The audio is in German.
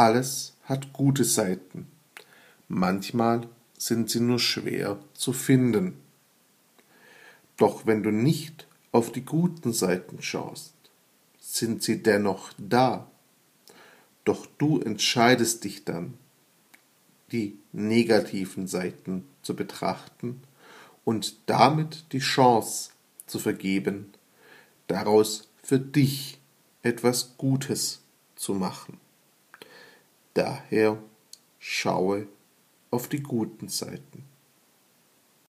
alles hat gute Seiten. Manchmal sind sie nur schwer zu finden. Doch wenn du nicht auf die guten Seiten schaust, sind sie dennoch da. Doch du entscheidest dich dann, die negativen Seiten zu betrachten und damit die Chance zu vergeben, daraus für dich etwas Gutes zu machen. Daher schaue auf die guten Seiten.